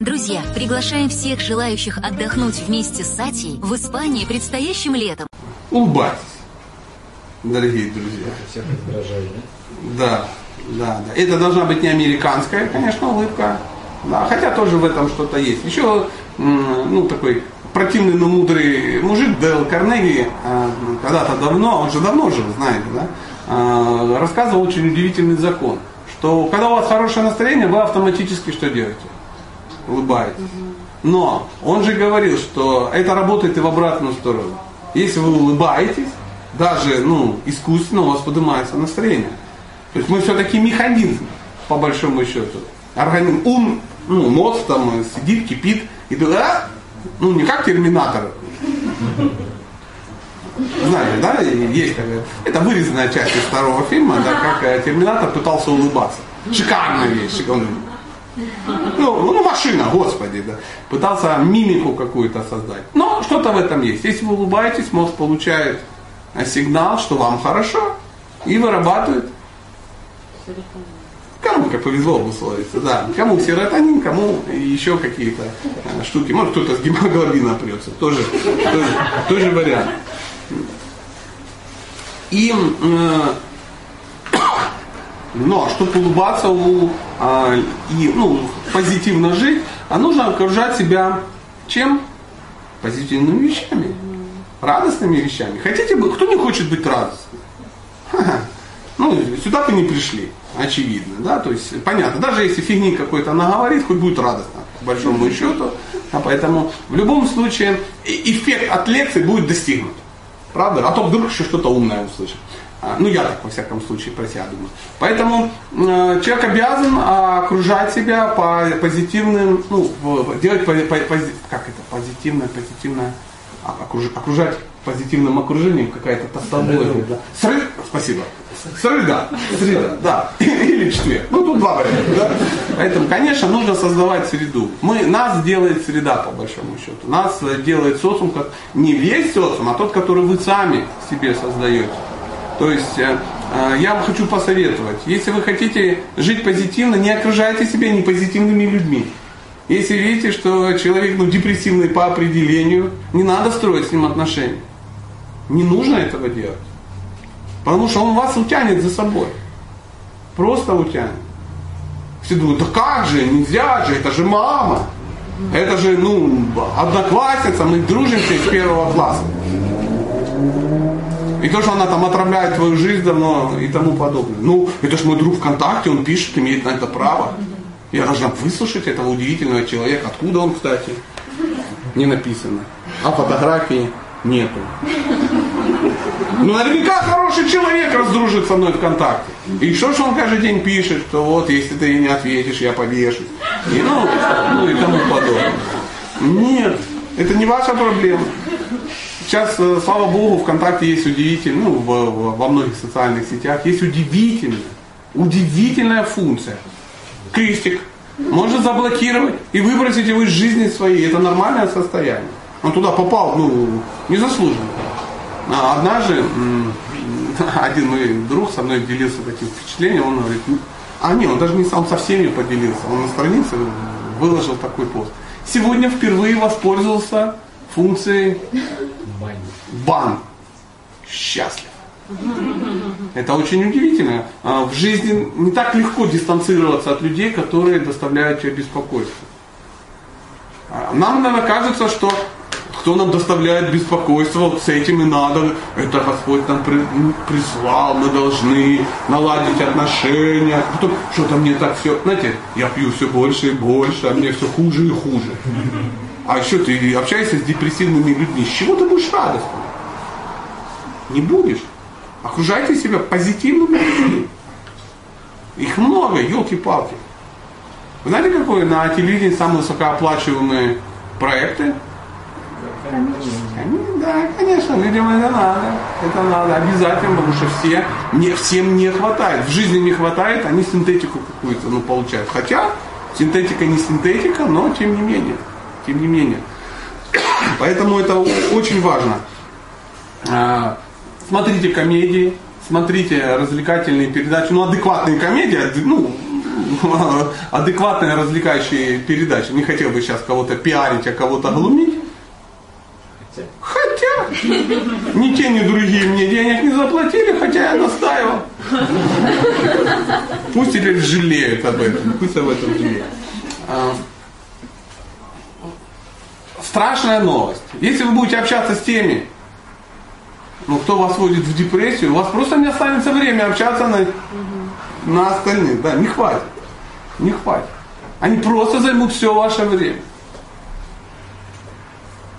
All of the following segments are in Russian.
Друзья, приглашаем всех желающих отдохнуть вместе с Сатей в Испании предстоящим летом. Улыбайтесь, дорогие друзья. Всех раздражает, Да, да, да. Это должна быть не американская, конечно, улыбка. Да, хотя тоже в этом что-то есть. Еще, ну, такой противный, но мудрый мужик Дэл Карнеги, а, когда-то давно, он же давно жил, знаете, да, а, рассказывал очень удивительный закон, что когда у вас хорошее настроение, вы автоматически что делаете? Улыбаетесь. Но он же говорил, что это работает и в обратную сторону. Если вы улыбаетесь, даже ну, искусственно у вас поднимается настроение. То есть мы все-таки механизм, по большому счету. Организм, ум, ну, мозг там сидит, кипит, и ты, а? ну не как терминатор. Знаете, да, есть такая, это вырезанная часть из второго фильма, да, как терминатор пытался улыбаться. Шикарная вещь. Он ну, ну, машина, господи, да. Пытался мимику какую-то создать. Но что-то в этом есть. Если вы улыбаетесь, мозг получает сигнал, что вам хорошо, и вырабатывает. Кому как повезло обусловиться, да. Кому серотонин, кому еще какие-то э, штуки. Может кто-то с гемоглобина прется. Тоже, тоже, тоже вариант. И э, но чтобы улыбаться у, а, и ну, позитивно жить, а нужно окружать себя чем? Позитивными вещами. Радостными вещами. Хотите бы, кто не хочет быть радостным? Ну, сюда вы не пришли, очевидно, да, то есть понятно, даже если фигни какой-то она говорит, хоть будет радостно, по большому счету, а поэтому в любом случае эффект от лекции будет достигнут, правда, а то вдруг еще что-то умное услышит. А, ну, я так, во всяком случае, про себя думаю. Поэтому э, человек обязан окружать себя по позитивным, ну, делать по, по, по, как это, позитивное, позитивное, а, окруж, окружать позитивным окружением какая-то тостовое. Да. Срыв, спасибо. Среда, среда, да. Или четверг. Ну, тут два варианта. Да? Поэтому, конечно, нужно создавать среду. Мы, нас делает среда, по большому счету. Нас делает социум, как не весь социум, а тот, который вы сами себе создаете. То есть э, э, я вам хочу посоветовать, если вы хотите жить позитивно, не окружайте себя непозитивными людьми. Если видите, что человек ну, депрессивный по определению, не надо строить с ним отношения. Не нужно этого делать. Потому что он вас утянет за собой. Просто утянет. Все думают, да как же, нельзя же, это же мама. Это же, ну, одноклассница, мы дружимся с первого класса. И то, что она там отравляет твою жизнь давно и тому подобное. Ну, это же мой друг ВКонтакте, он пишет, имеет на это право. Я должна выслушать этого удивительного человека. Откуда он, кстати? Не написано. А фотографии нету. Ну, наверняка хороший человек раздружит со мной ВКонтакте. И что же он каждый день пишет, что вот, если ты не ответишь, я повешусь. И, ну, ну и тому подобное. Нет, это не ваша проблема. Сейчас, э, слава богу, ВКонтакте есть удивительная, ну, во многих социальных сетях есть удивительная, удивительная функция. Крестик. Можно заблокировать и выбросить его из жизни своей. Это нормальное состояние. Он туда попал, ну, незаслуженно. А однажды один мой друг со мной делился таким впечатлением, он говорит, ну, а не, он даже не сам со всеми поделился, он на странице выложил такой пост. Сегодня впервые воспользовался функцией бан. Счастлив. Это очень удивительно. А в жизни не так легко дистанцироваться от людей, которые доставляют тебе беспокойство. А нам, наверное, кажется, что кто нам доставляет беспокойство, вот с этим и надо, это Господь нам при, прислал, мы должны наладить отношения. Потом что-то мне так все, знаете, я пью все больше и больше, а мне все хуже и хуже. А еще ты общаешься с депрессивными людьми, с чего ты будешь радостным? Не будешь. Окружайте себя позитивными людьми. Их много, елки-палки. знаете, какой на телевидении самые высокооплачиваемые проекты? Конечно. Да, конечно, людям это надо. Это надо обязательно, потому что все, не, всем не хватает. В жизни не хватает, они синтетику какую-то ну, получают. Хотя синтетика не синтетика, но тем не менее тем не менее. Поэтому это очень важно. А, смотрите комедии, смотрите развлекательные передачи, ну адекватные комедии, ну адекватные развлекающие передачи. Не хотел бы сейчас кого-то пиарить, а кого-то глумить. Ни те, ни другие мне денег не заплатили, хотя я настаивал. Пусть теперь жалеют об этом, пусть об этом жалеют. А, страшная новость. Если вы будете общаться с теми, ну, кто вас вводит в депрессию, у вас просто не останется время общаться на, на остальных. Да, не хватит. Не хватит. Они просто займут все ваше время.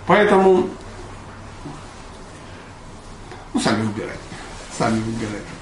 Поэтому, sànniwul deret sànniwul deret